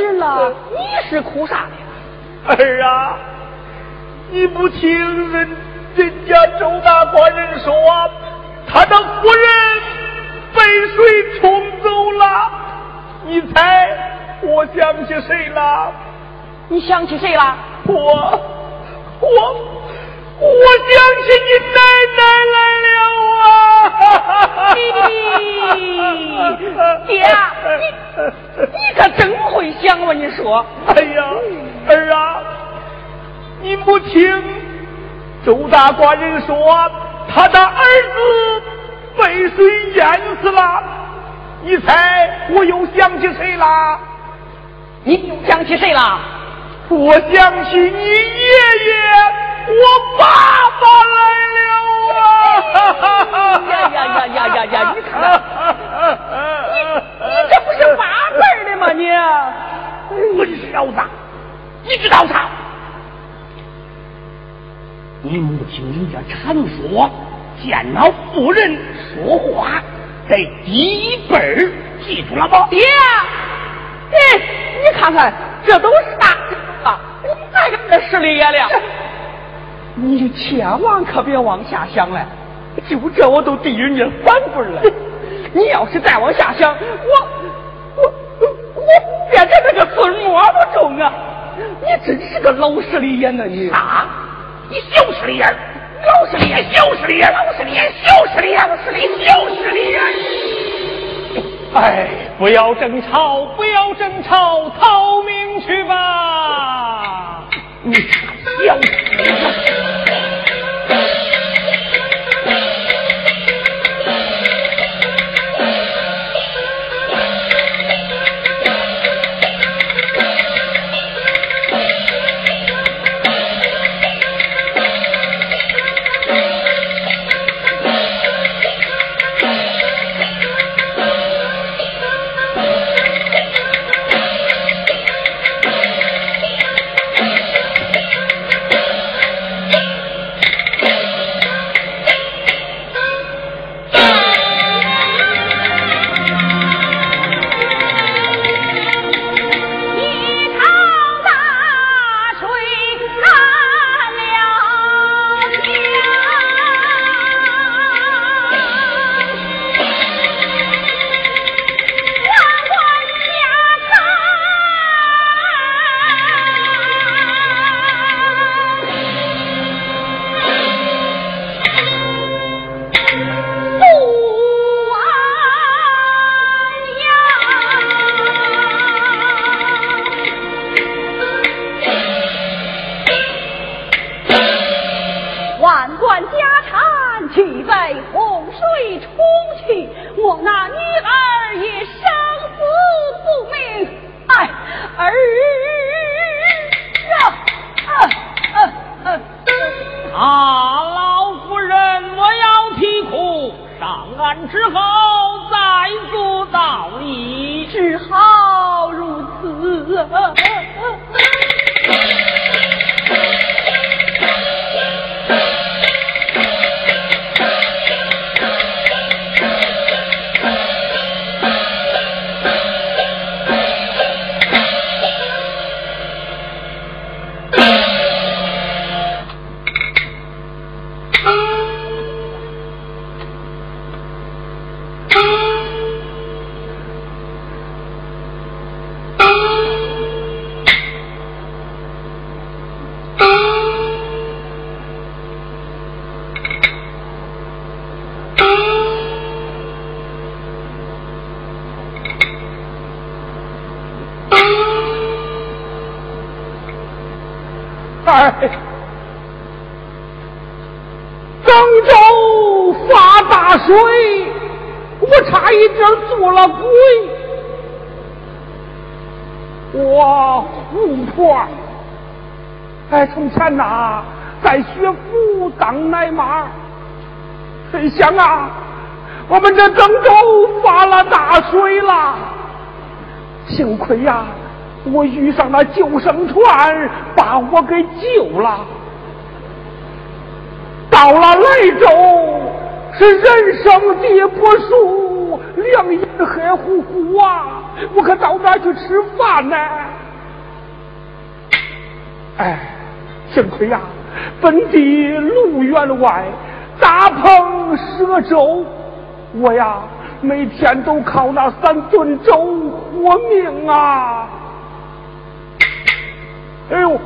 人了，你是哭啥的呀？儿啊，你不听人人家周大官人说啊，他的夫人被水冲走了。你猜，我想起谁了？你想起谁了？我，我，我想起你奶奶了。爹，你你可真会想啊！你说，哎呀，儿啊，你不听周大官人说他的儿子被水淹死了？你猜我又想起谁啦？你又想起谁啦？我想起你爷爷。我爸爸来了啊！呀呀呀呀呀呀！你看，你你这不是八辈的吗？你混小子，你知道他？你母亲人家常说，见了妇人说话得第一辈记住了吧？爹，哎，你看看，这都是大啊！你再给他使力眼了。你千万可别往下想了，就这我都递人家反棍了。你要是再往下想，我我我变成那个孙摸不中啊！你真是个老实的眼呐你！啊，你小实的眼，老实的眼，小实的眼，老实的眼，小实的眼，老实的小实的眼。哎，不要争吵，不要争吵，逃命去吧！你小子！俺，把我给救了。到了雷州，是人生地不熟，两眼黑乎乎啊，我可到哪去吃饭呢？哎。幸亏呀，本地路员外，大棚蛇粥，我呀每天都靠那三顿粥活命啊！哎呦，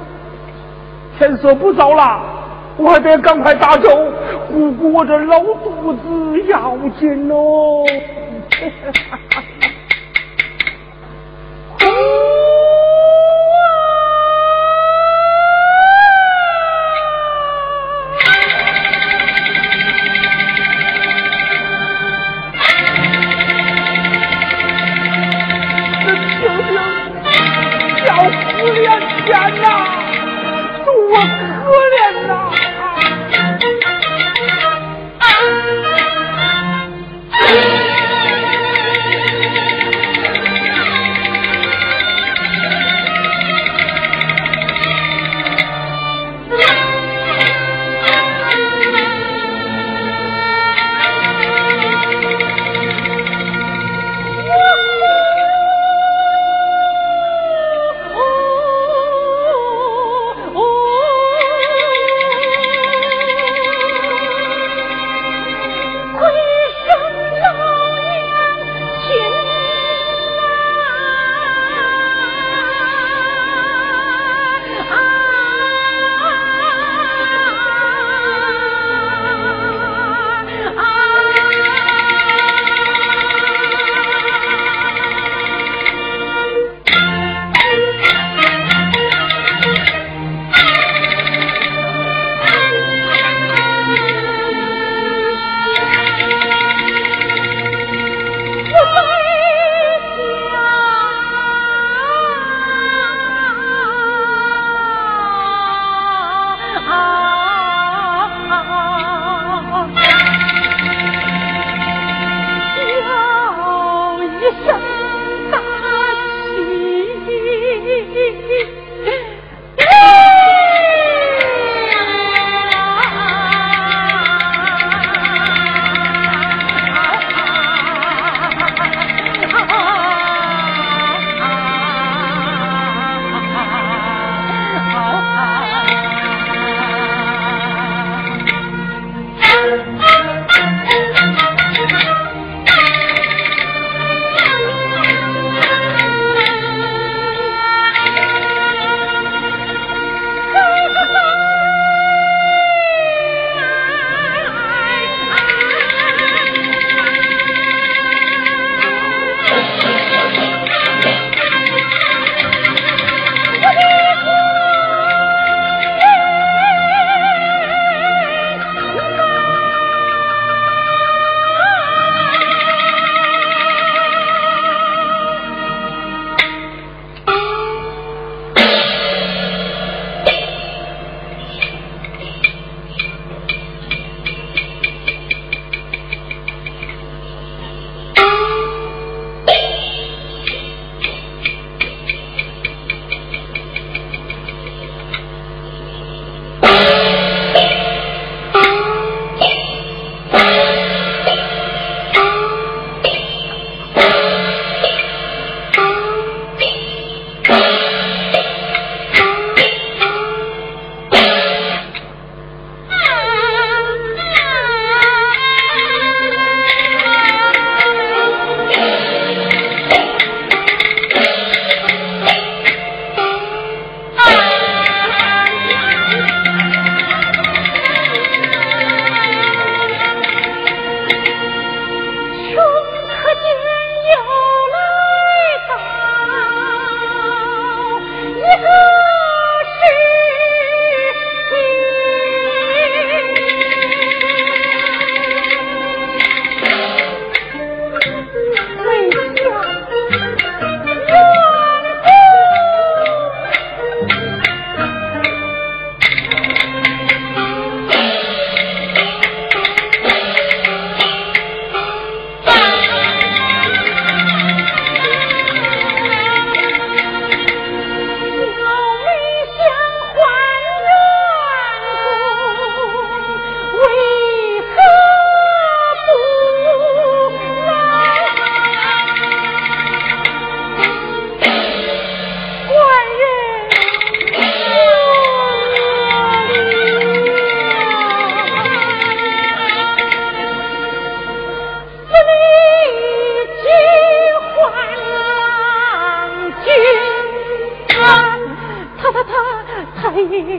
天色不早了，我还得赶快打走姑姑我这老肚子要紧哦。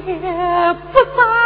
也不在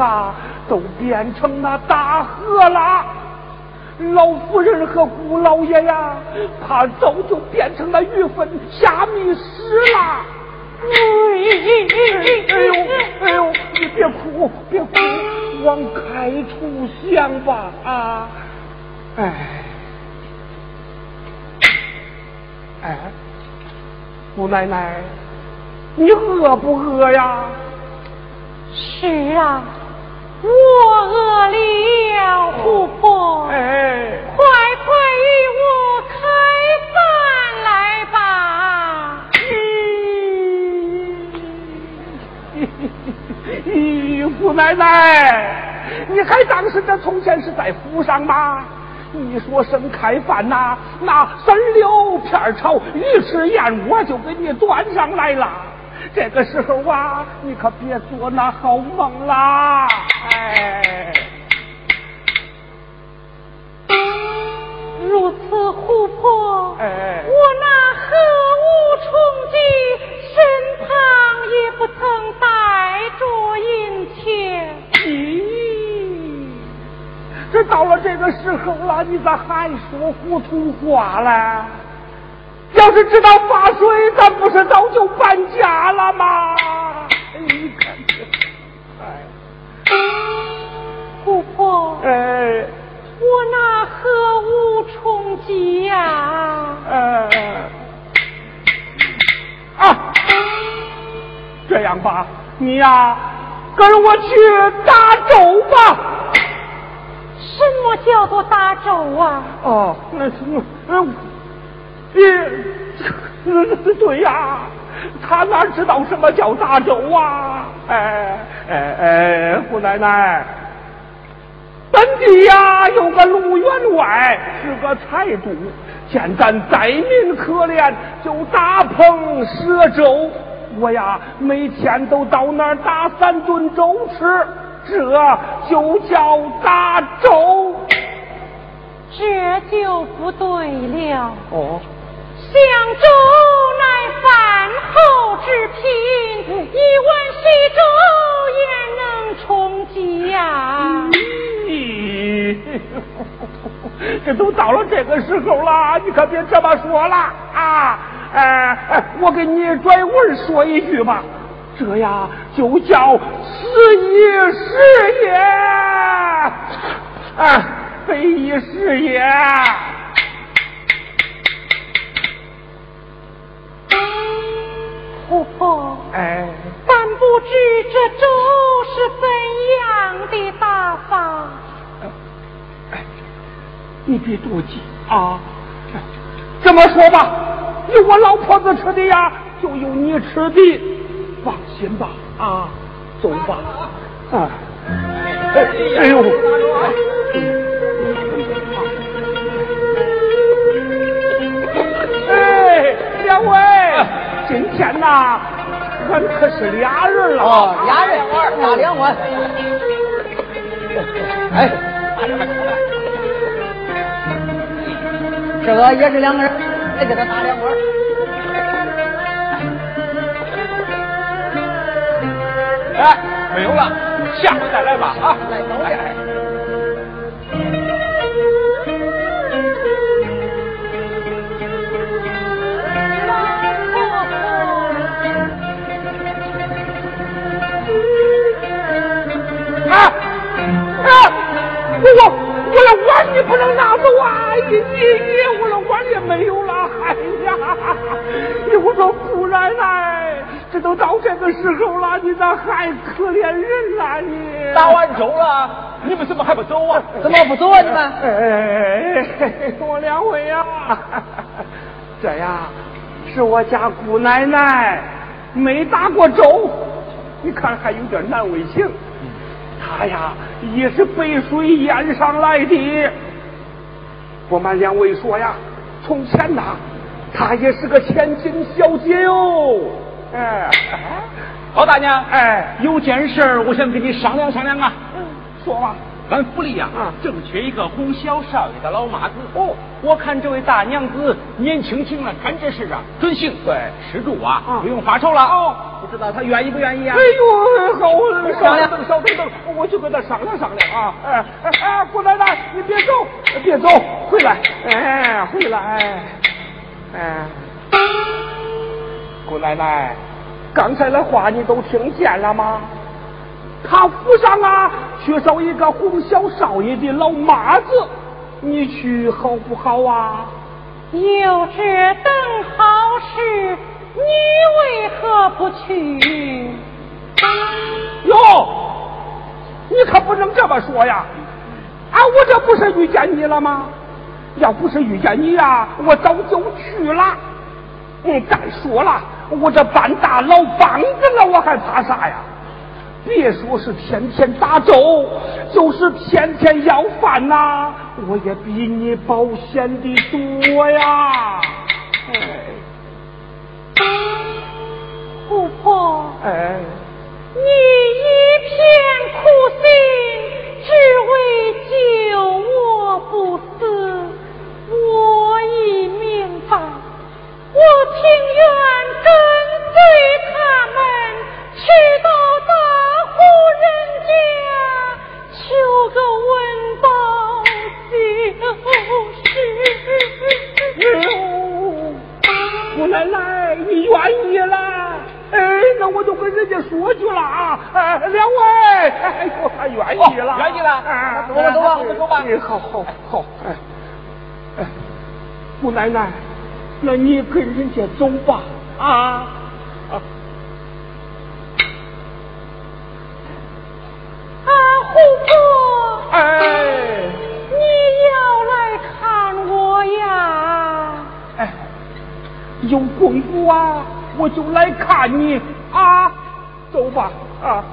啊都变成那大河了。老夫人和姑老爷呀，怕早就变成了鱼粪虾米屎了。哎呦哎呦，你别哭别哭，往开处想吧啊！哎。哎，姑奶奶，你饿不饿呀？是啊，我饿了，婆婆。哎，快快与我开饭来吧。咦，姑奶奶，你还当是这从前是在府上吗？你说声开饭呐，那三溜片炒鱼翅燕窝就给你端上来了。这个时候啊，你可别做那好梦啦！哎，如此琥珀，哎，我那何无冲击，身旁也不曾带着银钱。咦？这到了这个时候了，你咋还说糊涂话嘞？要是知道发水，咱不是早就搬家了吗？你看这，哎，哎，我那何无冲击呀？呃，啊，这样吧，你呀，跟我去打粥吧。什么叫做打粥啊？哦，那是嗯，你 对呀，他哪知道什么叫打粥啊？哎哎哎，胡奶奶，本地呀有个卢员外是个财主，见咱灾民可怜，就大棚设粥。我呀每天都到那儿打三顿粥吃。这就叫打粥，这就不对了。哦，香粥乃饭后之品，一碗稀粥也能充饥呀。咦，这都到了这个时候了，你可别这么说了啊！哎哎，我给你转文说一句吧。这呀，就叫此一是也，啊，非一是也。婆婆，哎，但不知这粥。是怎样的打法？你别多急啊！这么说吧，有我老婆子吃的呀，就有你吃的，放心吧啊，走吧啊！哎呦！哎，两位，今天呐，俺可是俩人了。哦，俩人玩打两碗。哎，这个也是两个人，再给他打两碗。哎，没有了，下回再来吧啊！来，走点。我我来碗你不能拿你你你，我的碗也没有了。哎呀，你我说姑奶奶，这都到这个时候了，你咋还可怜人啊你？打完粥了，你们怎么还不走啊？怎么不走啊你们？哎，我两位呀，这呀是我家姑奶奶没打过粥，你看还有点难为情。他呀，也是被水淹上来的。我们两位说呀，从前呐，她也是个千金小姐哟。哎，老大娘，哎，有件事我想跟你商量商量啊。嗯说吧。俺府里呀，正缺一个哄小少爷的老妈子。哦，我看这位大娘子年轻轻的，干这事啊，准行。对，吃住啊，不用发愁了。哦，不知道他愿意不愿意啊？哎呦，好，商量，稍等等，我去跟他商量商量啊。哎哎，姑奶奶，你别走，别走，回来，哎，回来，哎，姑奶奶，刚才的话你都听见了吗？他府上啊，缺少一个哄小少爷的老妈子，你去好不好啊？有这等好事，你为何不去？哟，你可不能这么说呀！啊，我这不是遇见你了吗？要不是遇见你呀，我早就去了。嗯，再说了，我这半大老房子了，我还怕啥呀？别说是天天打粥，就是天天要饭呐，我也比你保险的多呀。姑婆，哎，你一片苦心，只为救我不死，我已明白，我情愿跟随他们去到大。户人家求个温饱就是。姑奶奶，你愿意了？哎，那我就跟人家说去了啊！哎，两位，哎呦，他愿意了，愿意了。啊，走吧，走吧，我们走吧。哎，好好好，哎哎，姑奶奶，那你跟人家走吧，啊。姑婆，哎，你要来看我呀？哎，有功夫啊，我就来看你啊，走吧啊。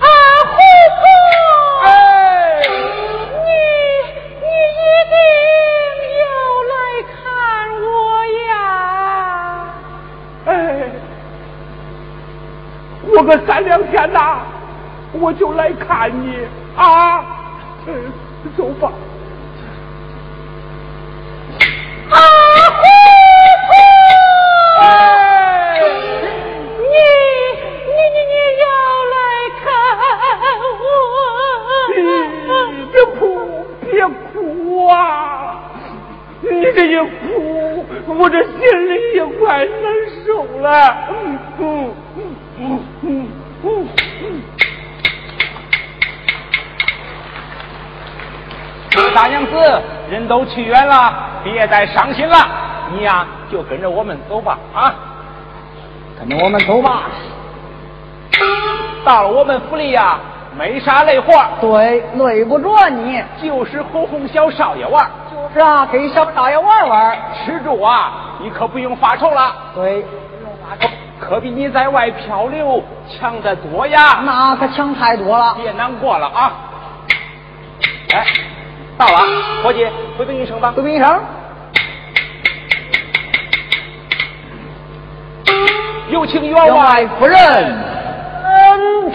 啊，虎婆，哎，你你一定要来看我呀？哎，过个三两天呐。我就来看你啊，走吧。我这心里也快难受了。嗯嗯嗯嗯嗯。大娘子，人都去远了，别再伤心了。你呀，就跟着我们走吧，啊，跟着我们走吧。到了我们府里呀，没啥累活。对，累不着你。就是哄哄小少爷玩。就是啊，给小少爷玩玩。吃住啊，你可不用发愁了。对，不用发愁，可比你在外漂流强得多呀。那可强太多了。别难过了啊。哎，到了，伙计，回禀一声吧。回禀一声。有请员外夫人。恩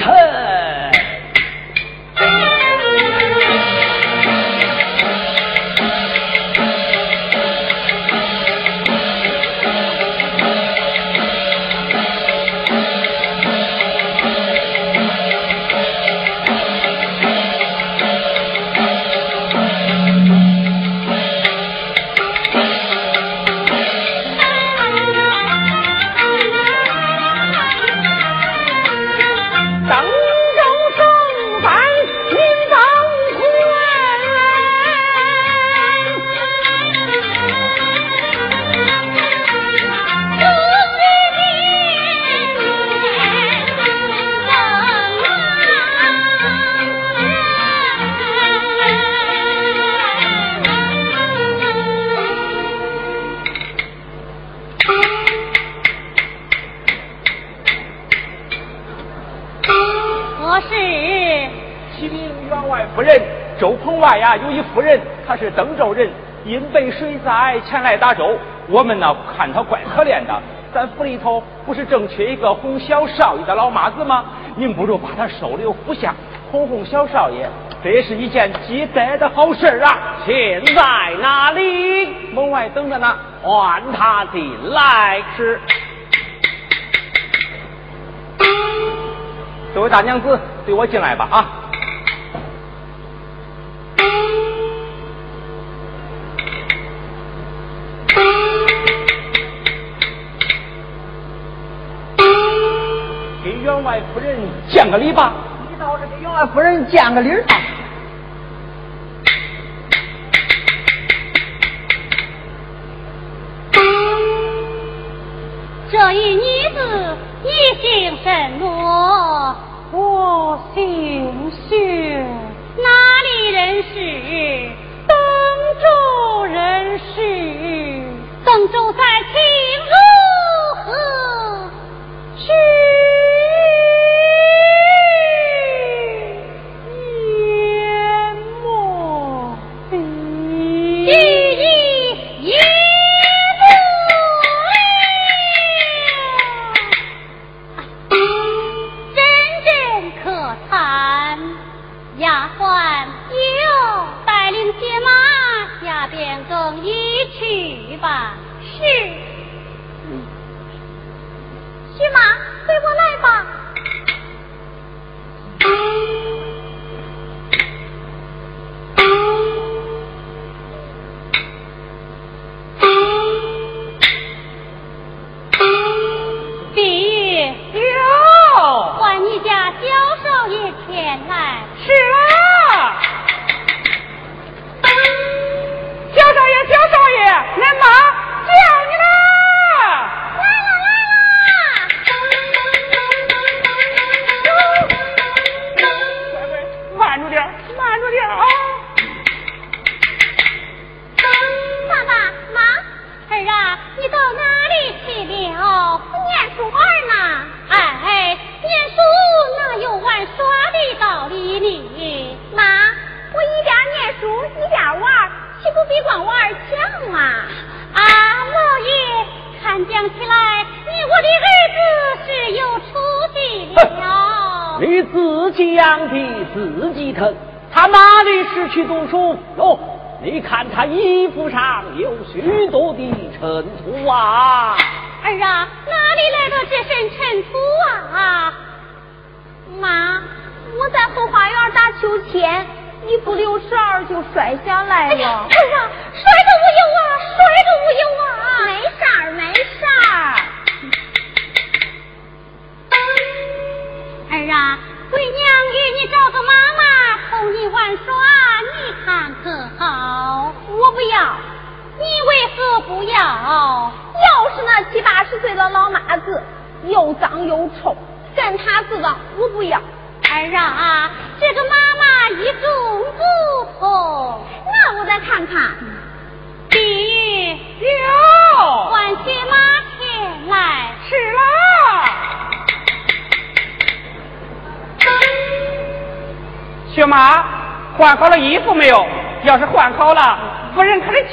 外呀，有一夫人，她是登州人，因被水灾前来打州。我们呢，看她怪可怜的。咱府里头不是正缺一个哄小少爷的老妈子吗？您不如把她收留府下，哄哄小少爷，这也是一件积德的好事啊！现在哪里？门外等着呢，唤他进来。吃。这位大娘子，随我进来吧啊！夫人见个礼吧，你倒是给员外夫人见个礼吧。这一女子，你姓什么？我姓薛。哪里人士？登州人士。登州在清要要是换好了，夫人可是将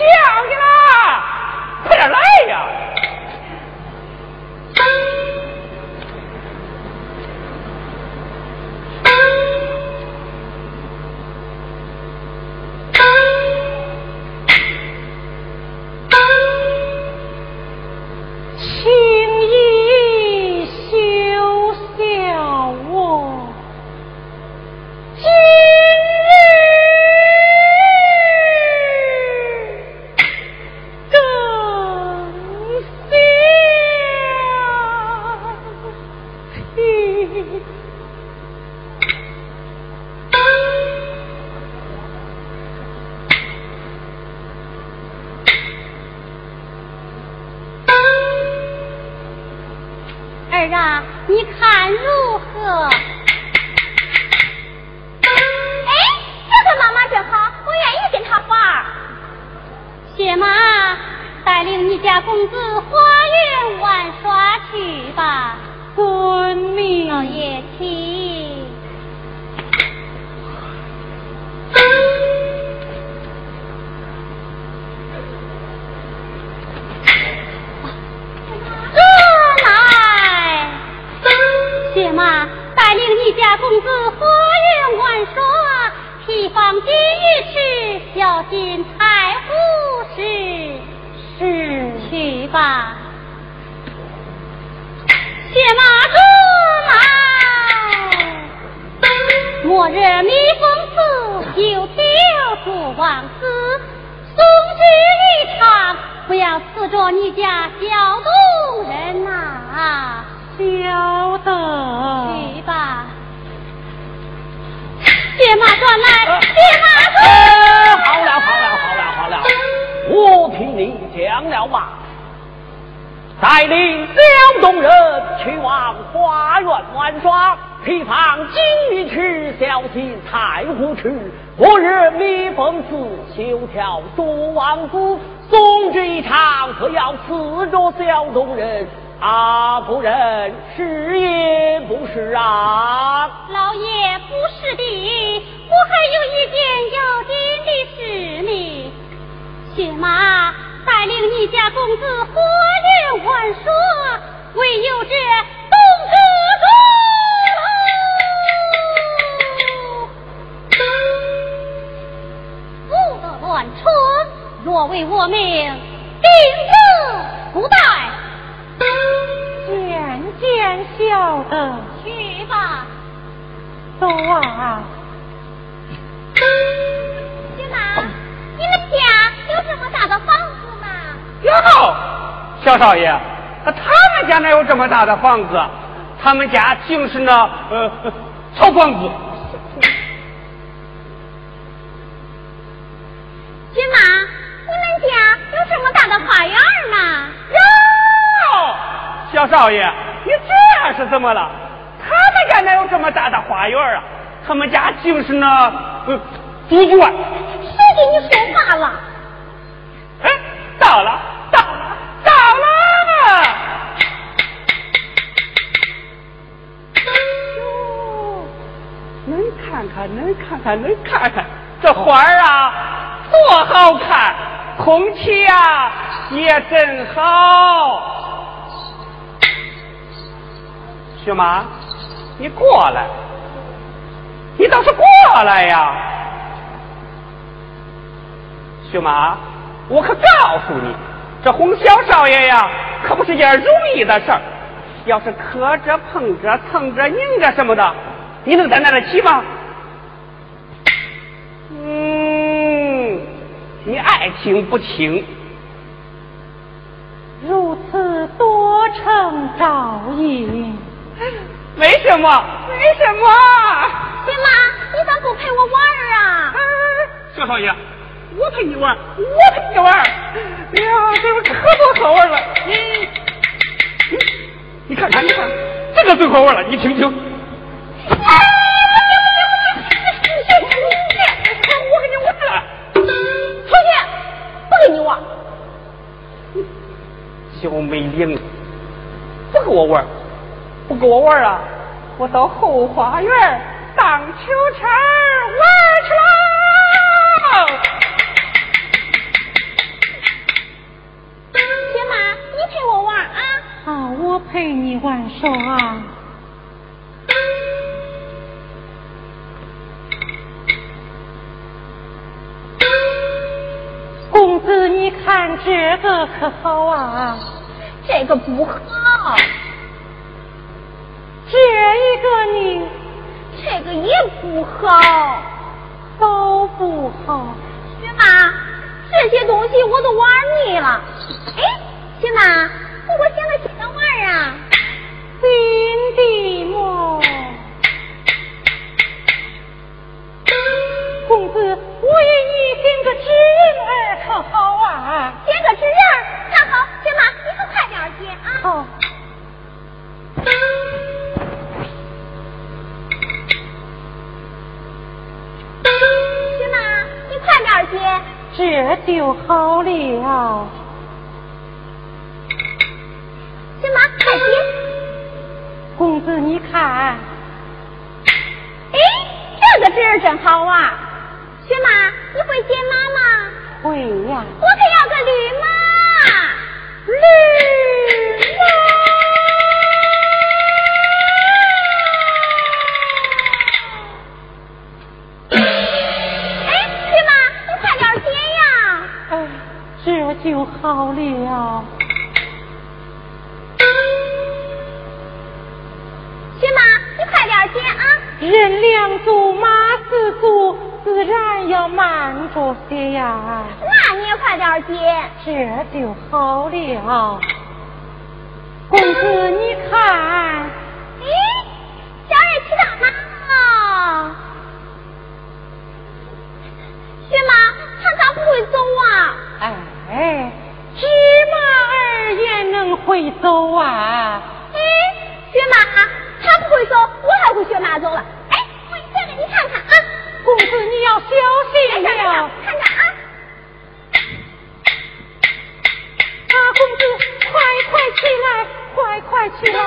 马，带领你家公子花园玩耍去吧。遵命。老爷，请。啊、来，谢马，带领你家公子花园玩耍，提防金去，小心。吧。谢马驸马，末日弥封寺有天子王子，送去一场，不要刺着你家小路人呐、啊。晓。去吧。马来，马、好了好了好了好了，我凭你讲了嘛。带领小东人去往花园玩耍提防金鱼去小心太湖池昨日迷风刺休条诸王府送之一场可要刺着小东人啊不人是也不是啊老爷不是的我还有一件要紧的事呢谢妈带领你家公子活跃万说，唯有这东哥哥。不得乱出，若为我命，定死不带。渐渐晓得，去吧，走啊！爹妈，你们家有这么大的房子？少爷，他们家哪有这么大的房子？他们家竟是那呃草房子。亲妈，你们家有这么大的花园吗？哟。小少爷，你这是怎么了？他们家哪有这么大的花园啊？他们家竟是那呃猪圈。谁给你说话了？到了，到了。看看，能看看，能看看，这花儿啊，多好看！空气呀，也真好。薛妈，你过来，你倒是过来呀！薛妈，我可告诉你，这哄小少爷呀，可不是件容易的事儿。要是磕着、碰着、蹭着、拧着什么的，你能担待得起吗？嗯你爱听不听？如此多成照应，为什么？为什么？爹妈，你咋不陪我玩啊？小少爷，我陪你玩，我陪你玩。哎呀，这是可多好玩了。你，你看看，你看，这个最。好玩了，你听听。哎，我跟你玩了，同学，不跟你玩。小美玲，不跟我玩，不跟我玩啊！我到后花园荡秋千玩陪你玩耍。公子，你看这个可好啊？这个不好。这一个呢？这个也不好。都不好。雪妈，这些东西我都玩腻了。哎，雪妈，你给我想个新的玩啊？新的么？公子，我给你点个纸人儿可好啊？点个纸人儿，那好，雪妈，你可快点点啊！好。雪妈，你快点点。这就好了。雪妈，快点。公子，你看。哎，这个纸儿真好啊！雪妈，你会接马吗？会呀。我可要个绿马。绿马。哎，雪妈，你快点接呀！哎，这就好了。人两足，马四足，自然要慢着些呀。那你也快点接，这就好了。公子，你看，咦，小人骑到哪了？雪妈，他咋不会走啊？哎，芝麻儿也能会走啊。我还会学马走了。哎，我再给你看看啊。公子，你要小心了。看看啊。啊，公子，快快起来，快快起来，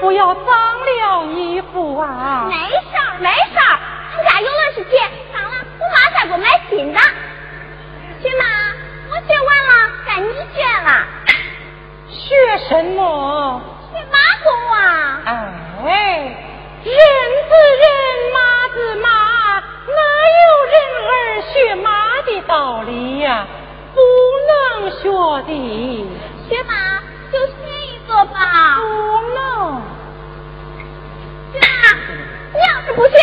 不要脏了衣服啊。没事儿，没事儿，俺家有的是钱，脏了我妈再给我买新的。雪妈，我学完了，该你学了。学什么？学马工啊。哎，人，马子马，哪有人儿学马的道理呀？不能学的。学马就学一个吧。不能。雪妈，你要是不学，